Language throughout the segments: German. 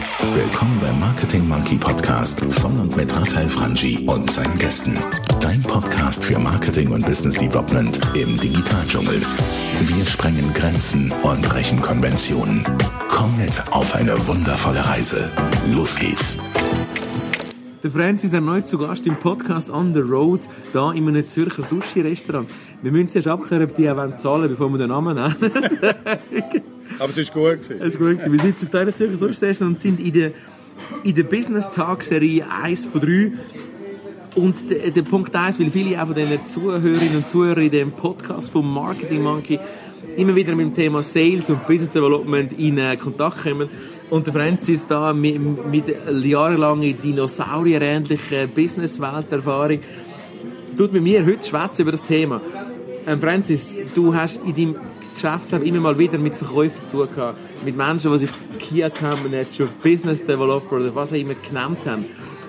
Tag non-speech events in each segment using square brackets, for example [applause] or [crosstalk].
Willkommen beim Marketing Monkey Podcast von und mit Raphael Frangi und seinen Gästen. Dein Podcast für Marketing und Business Development im Digitaldschungel. Wir sprengen Grenzen und brechen Konventionen. Komm mit auf eine wundervolle Reise. Los geht's. Der Francis erneut zu Gast im Podcast On the Road, da in einem Zürcher Sushi-Restaurant. Wir müssen zuerst abklären, ob die auch zahlen bevor wir den Namen nennen. [laughs] Aber es ist gut gewesen. Es ist gut gewesen. Wir sitzen in Zürcher Sushi-Restaurant und sind in der, in der Business-Tag-Serie 1 von 3. Und der, der Punkt 1, weil viele auch von den Zuhörerinnen und Zuhörern in dem Podcast vom Marketing Monkey immer wieder mit dem Thema Sales und Business Development in äh, Kontakt kommen. Und der Francis da mit, mit jahrelanger dinosaurierähnlicher Business-Welterfahrung tut mit mir heute über das Thema. Ähm, Francis, du hast in deinem Geschäftsleben immer mal wieder mit Verkäufern zu tun gehabt, mit Menschen, die sich Key Account Manager, Business Developer oder was auch immer genannt haben.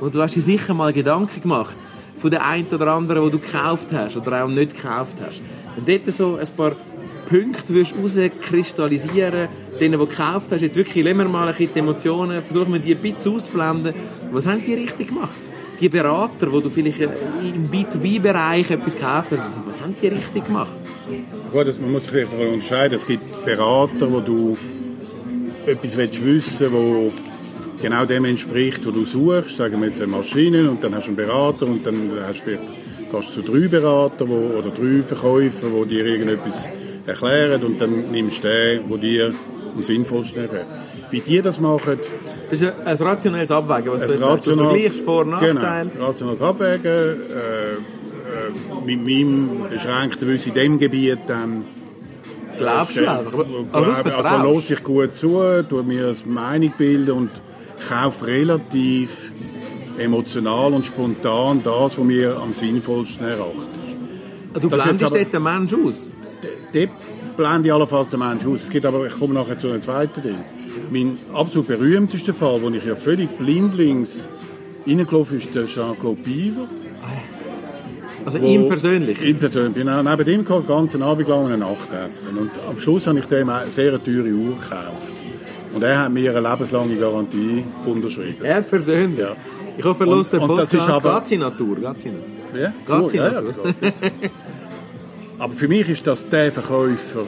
Und du hast dir sicher mal Gedanken gemacht von der einen oder anderen, wo du gekauft hast oder auch nicht gekauft hast. Und dort so ein paar Punkte wirst rauskristallisieren, denen, die gekauft hast, jetzt wirklich, lassen wir mal ein bisschen die Emotionen, versuchen wir die ein bisschen auszublenden. Was haben die richtig gemacht? Die Berater, wo du vielleicht im B2B-Bereich etwas gekauft hast, was haben die richtig gemacht? Gut, man muss sich unterscheiden. Es gibt Berater, wo du etwas willst wissen wo genau dem entspricht, was du suchst. Sagen wir jetzt eine Maschine und dann hast du einen Berater und dann hast du vielleicht, gehst du zu drei Beratern wo, oder drei Verkäufer, die dir irgendetwas erklären und dann nimmst du den, der dir am sinnvollsten erklärt. Wie die das machen... Das ist ein rationelles Abwägen, was ein du jetzt sagst. Du vergleichst Vor- und Nachteile. Genau, rationales Abwägen. Äh, mit meinem beschränkten Wissen in diesem Gebiet dann... Glaubst du einfach? Aber glaube, also höre ich gut zu, tue mir eine Meinung bilden und kaufe relativ emotional und spontan das, was mir am sinnvollsten erachtet. Du blendest dort den Mensch aus? Dort blende ich allenfalls den Mensch aus. Es gibt aber, ich komme nachher zu einem zweiten Ding. Mein absolut berühmtester Fall, wo ich ja völlig blindlings reingelaufen ist, der Jean-Claude Piver. Also ihm persönlich? Ihm persönlich. Ich bin neben ihm den ganzen Abend lang eine Nacht essen. Und am Schluss habe ich dem eine sehr teure Uhr gekauft. Und er hat mir eine lebenslange Garantie unterschrieben. Er persönlich? Ja. Ich hoffe, er Und- den und das Podcast. ist aber- Geht Natur? Geht? Ja, Geht ja. Aber für mich ist das der Verkäufer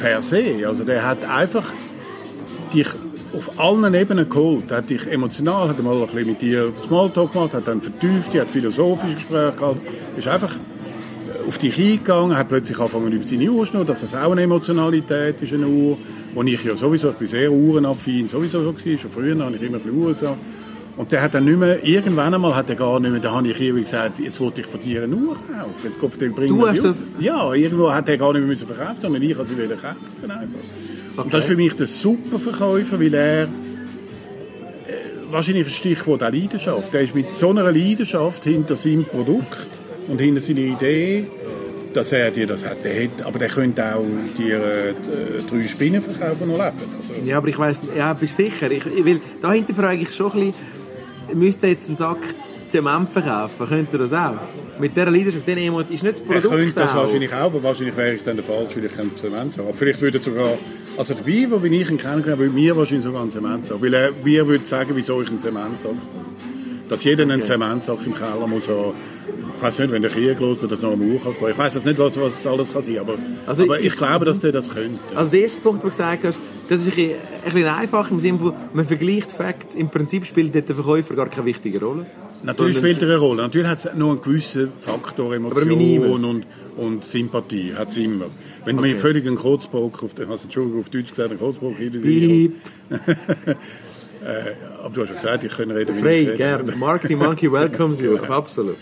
per se. Also der hat einfach dich auf allen Ebenen geholt. Er hat dich emotional, hat mal ein bisschen mit dir Smalltalk gemacht, hat dann vertieft, hat philosophische Gespräche gehabt. Ist einfach auf dich eingegangen, hat plötzlich angefangen über seine Uhr zu dass das auch eine Emotionalität ist, eine Uhr, wo ich ja sowieso, ich bin sehr uhrenaffin, sowieso schon gewesen, schon früher habe ich immer ein bisschen Uhren. Und der hat dann nicht mehr, irgendwann einmal hat er gar nicht mehr, da habe ich irgendwie gesagt, jetzt wollte ich von dir eine Uhr kaufen, jetzt kommt den bringen Du hast das-. Ja, irgendwo hat er gar nicht mehr müssen verkaufen, sondern ich habe sie wieder kaufen einfach. Und das ist für mich der super Verkäufer, weil er äh, wahrscheinlich ein Stichwort auch Leidenschaft. Der ist mit so einer Leidenschaft hinter seinem Produkt und hinter seiner Idee, dass er dir das hat. Der hat aber der könnte auch dir äh, drei Spinnen verkaufen und leben. Also, Ja, aber ich weiss, ja, bist sicher? Ich, ich will, dahinter frage ich schon ein bisschen, müsste er jetzt einen Sack Zement verkaufen? Könnte er das auch? Mit dieser Leidenschaft, den Emotion, ist nicht das Produkt könnte das auch? wahrscheinlich auch, aber wahrscheinlich wäre ich dann der Falsche, weil ich kein Zement habe. Vielleicht würde sogar, also der Biber, wie ich ihn kennengelernt habe, würde mir wahrscheinlich sogar einen Zement sagen. Weil er mir würde sagen, wieso ich einen Zementsack brauche. Dass jeder einen Zementsack im Keller muss haben. Ich weiß nicht, wenn der Krieg los wird, das noch am Uhr kann. Ich weiß jetzt nicht, was, was alles kann sein, aber, Also aber ich, ich- glaube, dass der das könnte. Also der erste Punkt, den du gesagt hast, das ist ein bisschen, ein bisschen einfach im Sinne von, man vergleicht Facts. Im Prinzip spielt der Verkäufer gar keine wichtige Rolle. Natürlich spielt er eine Rolle. Natürlich hat es nur einen gewissen Faktor Emotion und, und Sympathie. Hat's immer. Wenn Okay. man völlig einen Kurzbock, auf, also Entschuldigung, auf Deutsch gesagt, einen Kurzbock hinter Piep. [laughs] Äh, aber du hast ja gesagt, ich kann reden, wie Frei, ich rede. Marketing Monkey [laughs] welcomes you. Absolut.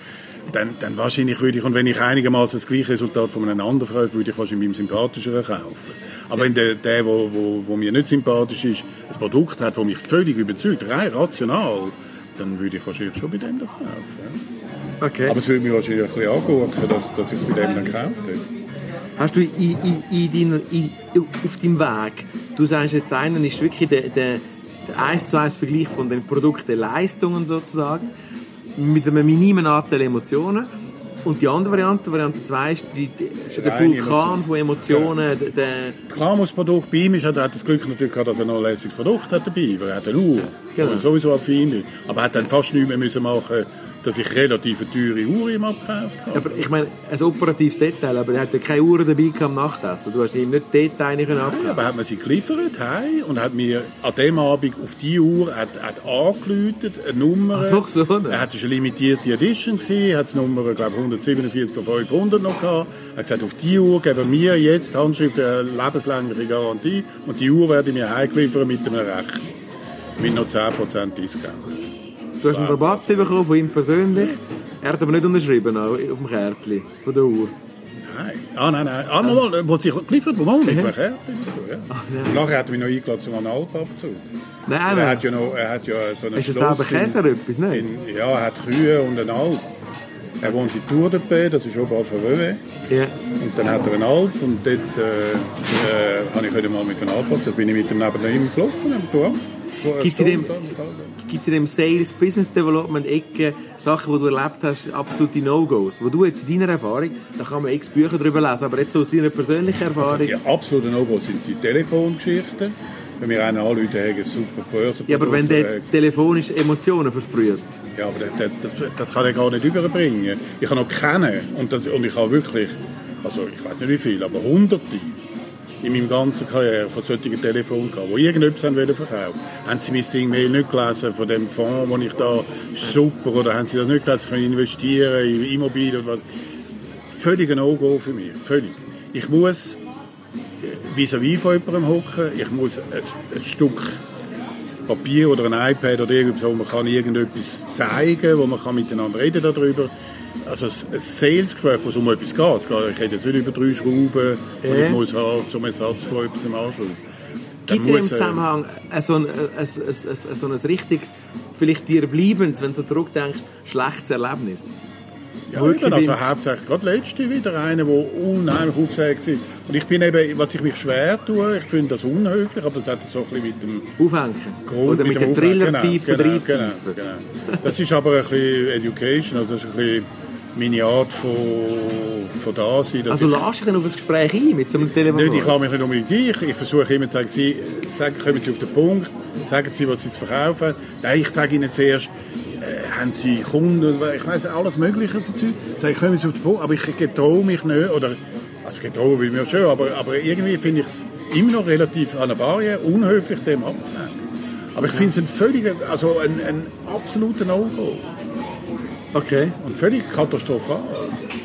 Dann, dann wahrscheinlich würde ich, und wenn ich einigermaßen das gleiche Resultat von einem anderen kaufe, würde ich wahrscheinlich beim sympathischeren kaufen. Aber wenn der, der wo, wo, wo mir nicht sympathisch ist, ein Produkt hat, das mich völlig überzeugt, rein rational, dann würde ich wahrscheinlich schon bei dem das kaufen. Ja. Okay. Aber es würde mich wahrscheinlich ein bisschen angucken, dass, dass ich es bei dem dann gekauft hätte. Hast du in, in, in in, auf deinem Weg, du sagst jetzt, einer ist wirklich der, der, der 1 zu 1 Vergleich von den Produkten, Leistungen sozusagen, mit einem minimalen Anteil Emotionen. Und die andere Variante, Variante 2, ist die, die, der Vulkan von Emotionen. Der, der, Klar muss das Produkt bei ihm ist, er hat das Glück natürlich gehabt, dass er noch ein lässiges Produkt hat dabei, weil er hat eine Uhr, Genau. sowieso affin ist. Aber er hat dann fast nichts mehr müssen machen, dass ich relativ teure Uhr ihm abgekauft habe. aber ich meine, ein operatives Detail, aber er hat ja keine Uhr dabei am Nachtessen. Du hast ihm nicht Detail nicht Ja, abgeben. aber hat man sie geliefert heim und hat mir an dem Abend auf die Uhr hat, hat angeläutet, eine Nummer. Ach, doch so, ne? Er hat eine limitierte Edition gewesen, hat die Nummer, glaube 147 von 500 noch gehabt. Er hat gesagt, auf die Uhr geben wir jetzt Handschrift eine lebenslängliche Garantie und die Uhr werde ich mir heimliefern mit einer Rechnung. Mit noch 10% Discount. Du hast einen Rabatt bekommen von ihm persönlich. Er hat aber nicht unterschrieben auch, auf dem Kärtchen von der Uhr. Nein. Ah, nein, nein. Ah, nochmal, wo sie geliefert wurde, mit einem Kärtchen und so, ja. nein. Und nachher hat er mich noch eingeladen zum Analpabzug. Nein, Er nein. hat ja noch, er hat ja so eine Ist das selber Käse etwas, ne? In, ja, er hat Kühe und einen Alp. Er wohnt in Tour de Paix, das ist oberhalb von Vevey. Ja. Und dann hat er einen Alp und dort äh, äh, habe ich heute mal mit dem Alp da bin ich mit dem neben ihm gelaufen am Turm. Gibt es in dem Sales Business Development Ecke Sachen, die du erlebt hast, absolute No-Gos? Wo du jetzt in deiner Erfahrung, da kann man x Bücher drüber lesen, aber jetzt so aus deiner persönlichen Erfahrung. Die absoluten No-Go sind die Telefongeschichten. Wenn wir einen anrufen, haben super Börse. ja, aber wenn der jetzt telefonisch Emotionen versprüht. Ja, aber das, das, das kann er gar nicht überbringen. Ich habe noch kennen und, das, und ich habe wirklich, also ich weiß nicht wie viel, aber hunderte in meiner ganzen Karriere von solchen Telefonen gehabt, die irgendetwas haben wollen. Haben sie mein Ding Mail nicht gelesen von dem Fonds, den ich da, super, oder haben sie das nicht gelesen, ich kann investieren in Immobilien oder was. Völlig ein No-Go für mich, völlig. Ich muss vis-à-vis von jemandem hocken, ich muss ein, ein Stück Papier oder ein iPad oder irgendwas, wo man kann irgendetwas zeigen, wo man kann miteinander reden darüber. Also ein Salesgespräch, wo es um etwas geht. Ich rede jetzt nicht über drei Schrauben, die Ja. ich muss haben, zum Ersatz von etwas im Anschluss. Gibt es in dem Zusammenhang äh, so, ein, äh, ein, so ein richtiges, vielleicht dir bleibendes, wenn du so zurückdenkst, schlechtes Erlebnis? Ja, wirklich also hauptsächlich gerade letzte wieder einer, der unheimlich aufsägt war. Und ich bin eben, was ich mich schwer tue, ich finde das unhöflich, aber das hat so ein bisschen mit dem Aufhängen? Grund, Oder mit, dem der Aufwand. Trillerpfeife genau, genau, genau, genau. Das ist aber ein bisschen Education, also das ist ein bisschen meine Art von, von da sein. Also ich, lass dich dann auf ein Gespräch ein mit so einem Telefon? nicht, ich lasse mich nicht unbedingt ein. Ich, ich versuche immer zu sagen, Sie, sagen, kommen Sie auf den Punkt, sagen Sie, was Sie zu verkaufen. Nein, ich sage Ihnen zuerst, haben Sie Kunden, ich weiß alles Mögliche von. Sage ich, kommen Sie auf den Punkt, aber ich getraue mich nicht, oder, also getraue will mir schon, aber, aber irgendwie finde ich es immer noch relativ an der Barriere unhöflich, dem abzuhängen. Aber ich finde es ein völliger, also ein, ein absoluter No-Go. Okay. Und völlig katastrophal.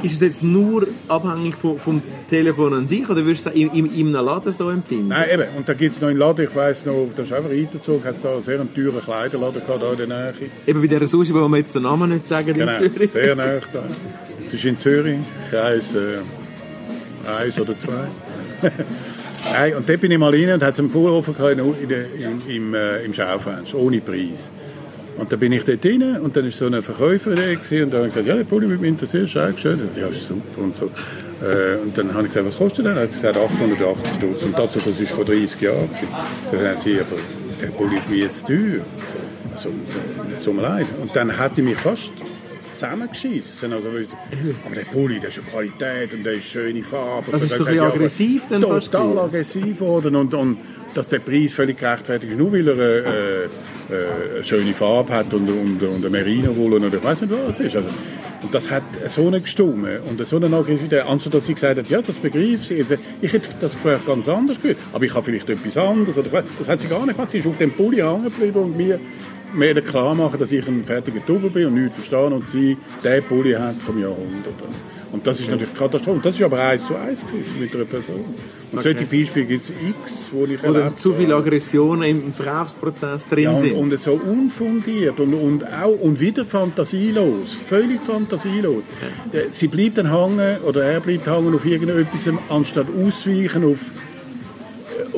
Ist es jetzt nur abhängig vom, vom Telefon an sich oder würdest du es in, in, in einem Laden so empfinden? Nein, eben. Und da gibt es noch einen Laden, ich weiss noch, da ist einfach reingezogen, hat es da einen sehr teuren Kleiderladen gehabt, da in der Nähe. Eben bei dieser Sushi, wo wir jetzt den Namen nicht sagen Genau, in Zürich. sehr nah da. Es ist in Zürich, Kreis äh, eins oder zwei. [laughs] Nein, und dort bin ich mal rein und hat es einen Pullover gehabt in, in, im, im, äh, im Schaufenster, ohne Preis. Und dann bin ich dort rein und dann war so eine Verkäuferin und dann habe ich gesagt, ja, der Pulli würde mich interessieren, ist auch schön. Ja, ist super und so. Äh, und dann habe ich gesagt, was kostet der? Dann hat gesagt, 880 Stutz. Und dazu, das ist vor 30 Jahren. Dann haben sie, aber der Pulli ist mir jetzt teuer. Also, äh, es tut mir leid. Und dann hat ich mich fast zusammengeschissen. Also, aber der Pulli, der ist eine Qualität und der ist schöne Farbe. Also ist dann ein gesagt, aggressiv dann Total aggressiv geworden und, und dass der Preis völlig gerechtfertigt ist, nur weil er äh, äh, eine schöne Farbe hat und, und, und eine Merino-Wolle oder ich weiß nicht, was es ist. Also, und das hat so eine Gestumme und so eine Aggressivität, anstatt dass sie gesagt hat, ja, das begreift sie. Jetzt, Ich hätte das Gespräch ganz anders geführt, aber ich habe vielleicht etwas anderes. Oder, das hat sie gar nicht gemacht. Sie ist auf dem Pulli hängen geblieben und mir mir klar machen, dass ich ein fertiger Double bin und nichts verstehe und sie den Pulli hat vom Jahrhundert. Und das ist natürlich Katastrophe. Und das ist aber eins zu eins mit einer Person. Und solche Beispiele gibt es x, wo ich Oder erlebt zu viele. Aggressionen im Verkaufsprozess drin Ja, und, sind. und so unfundiert und, und auch und wieder fantasielos, völlig fantasielos. Der- Sie bleibt dann hängen oder er bleibt hängen auf irgendetwas, anstatt ausweichen auf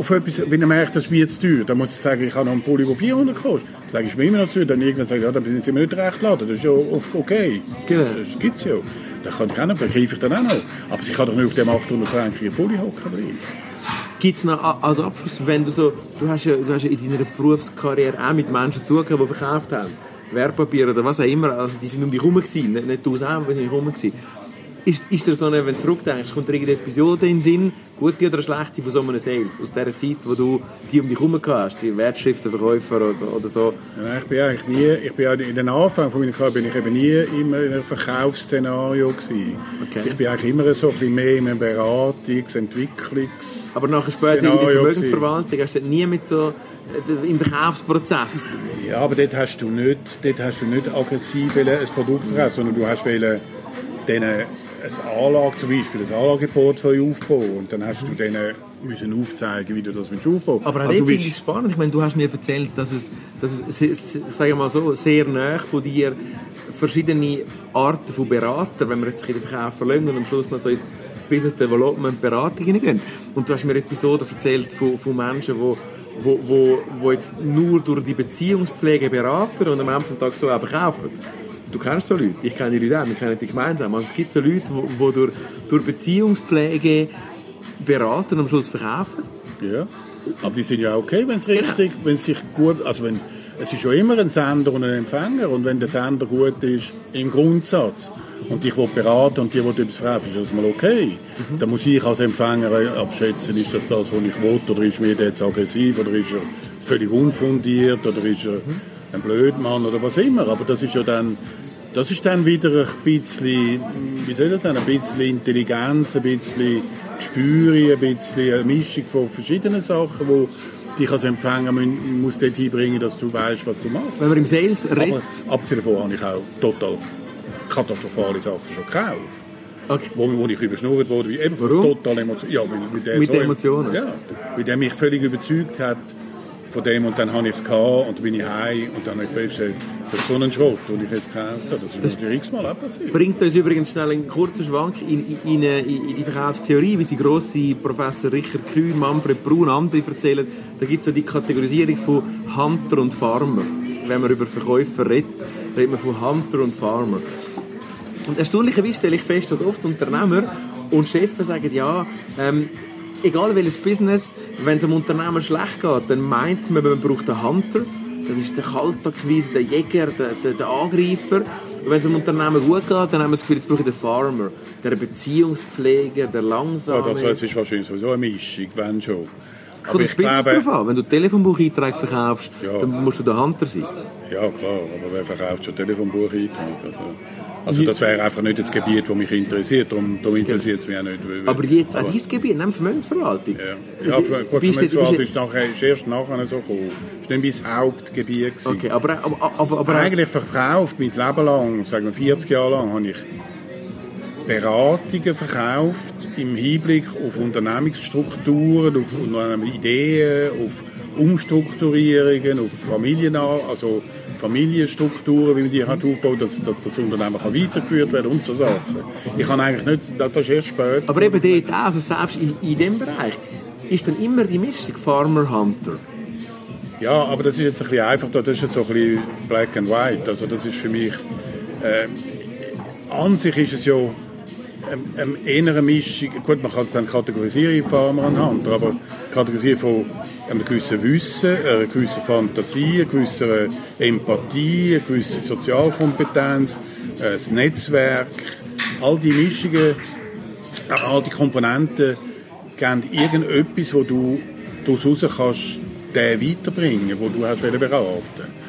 auf etwas, wenn er merkt, das ist mir jetzt teuer, dann muss ich sagen, ich habe noch einen Pulli, der 400 kostet. Dann sage ich mir immer noch zu, dann irgendwann sage ich, ja, dann sind sie mir nicht recht laden, das ist ja okay. Genau. Das gibt's ja. Da kann ich auch noch, da greife ich dann auch noch. Aber sie kann doch nicht auf dem 800 Franken Pulli hocken bleiben. Gibt es noch als Abschluss, wenn du so, du hast ja, du hast ja in deiner Berufskarriere auch mit Menschen zugehört, die verkauft haben, Wertpapier oder was auch immer, also die sind um dich herum gewesen, nicht, nicht du selber, die sind herum gewesen. Ist, ist dir so eine, wenn du zurückdenkst, kommt dir irgendeine Episode in den Sinn, gute oder schlechte von so einem Sales, aus der Zeit, wo du die um dich herum hast, die Wertschriftenverkäufer oder, oder so? Ja, ich bin eigentlich nie, ich bin in den Anfang von meiner Karriere bin ich eben nie immer in einem Verkaufsszenario gewesen. Okay. Ich bin eigentlich immer so ein bisschen mehr in einem Beratungs-, Entwicklungs- Aber nachher später in der Szenario Vermögensverwaltung hast du nie mit so äh, im Verkaufsprozess. Ja, aber dort hast du nicht, dort hast du nicht aggressiv ein Produkt verkaufen, sondern du hast wollen denen ein Anlage, zum Beispiel ein Anlageportfolio aufbauen und dann hast du denen müssen aufzeigen, wie du das willst aufbauen Aber auch also, du finde ich spannend. Ich meine, du hast mir erzählt, dass es, dass es sagen mal so, sehr nah von dir verschiedene Arten von Beratern, wenn wir jetzt den Verkauf verlängern und am Schluss noch so ins Business Development Beratung hineingehen. Und du hast mir Episoden erzählt von, von Menschen, wo wo, wo, wo jetzt nur durch die Beziehungspflege beraten und am Ende des Tages so auch verkaufen. Du kennst so Leute, ich kenne die Leute auch, wir kennen die gemeinsam. Also es gibt so Leute, die durch, durch Beziehungspflege beraten und am Schluss verkaufen. ja, aber die sind ja okay, wenn es richtig, wenn es sich gut, also wenn, es ist ja immer ein Sender und ein Empfänger und wenn der Sender gut ist, im Grundsatz, und ich will beraten und die will etwas fragen, ist das mal okay. Dann muss ich als Empfänger abschätzen, ist das das, was ich will, oder ist mir jetzt aggressiv, oder ist er völlig unfundiert, oder ist er ein Blödmann, oder was immer. Aber das ist ja dann, das ist dann wieder ein bisschen, wie soll ich das sagen, ein bisschen Intelligenz, ein bisschen Gespür, ein bisschen eine Mischung von verschiedenen Sachen, wo dich als Empfänger muss dort hinbringen, dass du weißt, was du machst. Wenn man im Sales redet, Aber abgesehen davon habe ich auch total katastrophale Sachen schon gekauft. okay. Wo, wo ich überschnurrt wurde, wie eben Warum? total emotional. Ja, weil, weil der Mit so, den Emotionen? Ja, weil der mich völlig überzeugt hat von dem und dann habe ich es gehabt und bin ich heim und dann habe ich festgestellt, das ist so ein Schrott, den ich jetzt gekauft habe. Das ist mir natürlich x-mal auch passiert. bringt uns übrigens schnell einen kurzen Schwank in, in, in, in in die Verkaufstheorie, wie sie grosse Professor Richard Kühn, Manfred Brun, andere erzählen. Da gibt es so die Kategorisierung von Hunter und Farmer. Wenn man über Verkäufer redet, redet man von Hunter und Farmer. Und erstaunlicherweise stelle ich fest, dass oft Unternehmer und Chefs sagen, ja, ähm, egal welches Business, wenn es einem Unternehmen schlecht geht, dann meint man, man braucht einen Hunter. Das ist der Kaltakquise, der Jäger, der, der, der Angreifer. Und wenn es einem Unternehmen gut geht, dann haben wir das Gefühl, jetzt brauche ich den Farmer, der Beziehungspfleger, der Ja, langsame. das ist wahrscheinlich sowieso eine Mischung, wenn schon. Kommt das Business drauf an. Wenn du Telefonbucheinträge verkaufst, Ja. dann musst du der Hunter sein. ja klar, aber wer verkauft schon Telefonbucheintrag? Also, also das wäre einfach nicht das Gebiet, das mich interessiert, darum, darum interessiert es mich auch nicht. Aber jetzt auch dein Gebiet, nimm Vermögensverwaltung. Ja, ja Vermögensverwaltung ist, nachher, ist erst nachher so gekommen. Das war nicht mein Hauptgebiet. gewesen. Okay, aber, aber, aber, aber Eigentlich verkauft, mein Leben lang, sagen wir 40 Jahre lang, habe ich Beratungen verkauft im Hinblick auf Unternehmensstrukturen, auf auf Ideen, auf Umstrukturierungen, auf Familien, also Familienstrukturen, wie man die hat aufbaut, dass, dass das Unternehmen kann weitergeführt werden und so Sachen. Ich kann eigentlich nicht, das das ist erst später. Aber eben dort auch, also selbst in, in dem Bereich, ist dann immer die Mischung Farmer-Hunter. Ja, aber das ist jetzt ein bisschen einfach, das ist jetzt so ein bisschen black and white. Also das ist für mich, äh, an sich ist es ja ähm, ähm, eher eine Mischung, gut, man kann es dann kategorisieren in Farmer und Hunter, aber kategorisieren von einem gewissen Wissen, einer gewissen Fantasie, einer gewissen Empathie, einer gewissen Sozialkompetenz, äh, das Netzwerk, all die Mischungen, äh, all die Komponenten geben irgendetwas, wo du daraus raus kannst, den weiterbringen, wo du hast beraten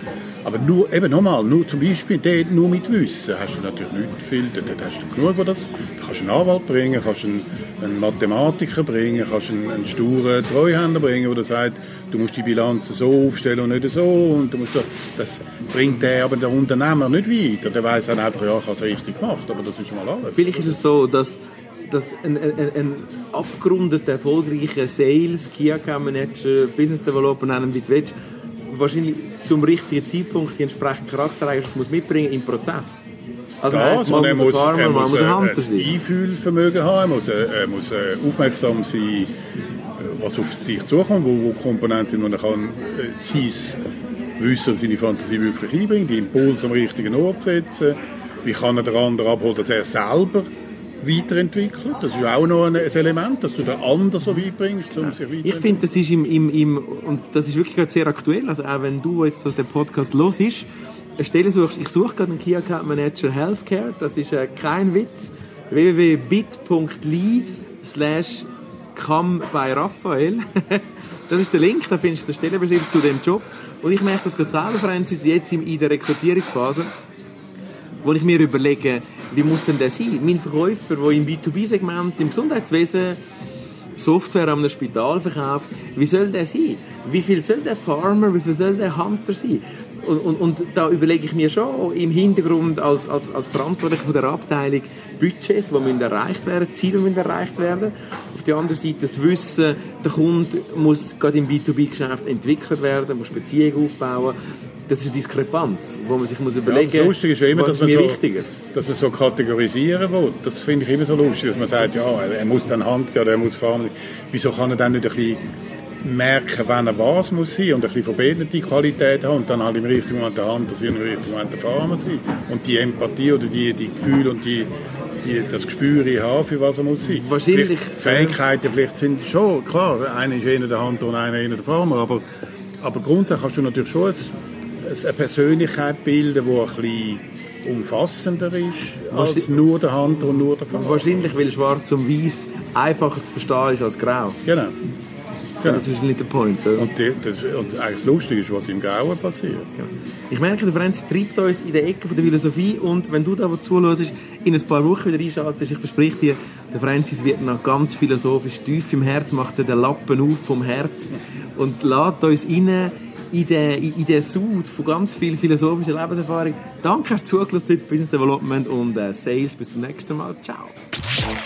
aber nur, eben nochmal, nur zum Beispiel dort nur mit Wissen hast du natürlich nicht viel, dort hast du genug, wo das, du kannst einen Anwalt bringen, kannst einen, einen Mathematiker bringen, kannst einen, einen sturen Treuhänder bringen, der sagt, du musst die Bilanzen so aufstellen und nicht so. Und du musst, das bringt der aber der Unternehmer nicht weiter, der weiß dann einfach, ja, ich habe es richtig gemacht, aber das ist schon mal alles. Vielleicht ist es so, dass, dass ein, ein, ein abgerundeter, erfolgreicher Sales, Key Account Manager, Business Developer, nennen wie du willst, wahrscheinlich zum richtigen Zeitpunkt die entsprechenden Charaktereigenschaften muss mitbringen im Prozess. Also Ja, heisst, so, man er muss muss, ein Farmer, er man muss, muss ein. Einfühlvermögen haben, er muss, er muss äh, aufmerksam sein, äh, was auf sich zukommt, wo, wo Komponenten sind, wo er kann äh, sein Wissen, seine Fantasie wirklich einbringen, die Impulse am richtigen Ort setzen, wie kann er den anderen abholen, dass er selber weiterentwickelt. Das ist ja auch noch ein, Element, dass du den anderen so weit bringst, um sich Ich weiterzuentwickeln. finde, das ist im, im, im, und das ist wirklich gerade sehr aktuell, also auch wenn du jetzt den Podcast los ist, eine Stelle suchst, ich suche gerade einen Key Account Manager Healthcare, das ist äh, kein Witz, www.bit.ly slash come bei Raphael. [laughs] das ist der Link, da findest du den Stellenbeschrieb zu dem Job. Und ich merke das gerade selber, Francis, jetzt in der Rekrutierungsphase, wo ich mir überlege, wie muss denn der sein? Mein Verkäufer, der im B2B-Segment, im Gesundheitswesen Software einem Spital verkauft, wie soll der sein? Wie viel soll der Farmer, wie viel soll der Hunter sein? Und, und, und da überlege ich mir schon im Hintergrund als, als, als Verantwortlicher der Abteilung Budgets, die müssen erreicht werden, Ziele müssen erreicht werden. Auf der anderen Seite das Wissen, der Kunde muss gerade im B2B-Geschäft entwickelt werden, muss Beziehungen aufbauen. Das ist eine Diskrepanz, wo man sich muss überlegen ja, das Lustige ist ja immer, dass ist man, so, wichtiger. dass man so kategorisieren will. Das finde ich immer so lustig, dass man sagt, ja, er muss dann Hand oder er muss fahren. Wieso kann er dann nicht ein bisschen merken, wann er was muss sein und ein bisschen verbeterte Qualität haben und dann halt im richtigen Moment der Hand sein und im richtigen Moment der Fahrer sein. Und die Empathie oder die, die Gefühle und die, die, das Gespür haben, für was er muss sein. Wahrscheinlich, Vielleicht, die Fähigkeiten vielleicht sind schon, klar, einer ist eher der Hand und einer eher der Farmer, aber, aber grundsätzlich kannst du natürlich schon ein, eine Persönlichkeit bilden, die ein bisschen umfassender ist als nur der Hand und nur der Farmer. Wahrscheinlich, weil schwarz und weiß einfacher zu verstehen ist als grau. Genau. Das ist nicht der Point. Oder? Und, die, das, und eigentlich das Lustige ist, was im Grauen passiert. Ich merke, der Franz treibt uns in der Ecke von der Philosophie und wenn du da wo zuhörst, in ein paar Wochen wieder einschaltest, ich verspreche dir, der Francis wird noch ganz philosophisch tief im Herz, macht er den Lappen auf vom Herz und lädt uns rein in den, in den Sud von ganz viel philosophischer Lebenserfahrung. Danke, hast du zugelassen heute Business Development und äh, Sales. Bis zum nächsten Mal. Ciao.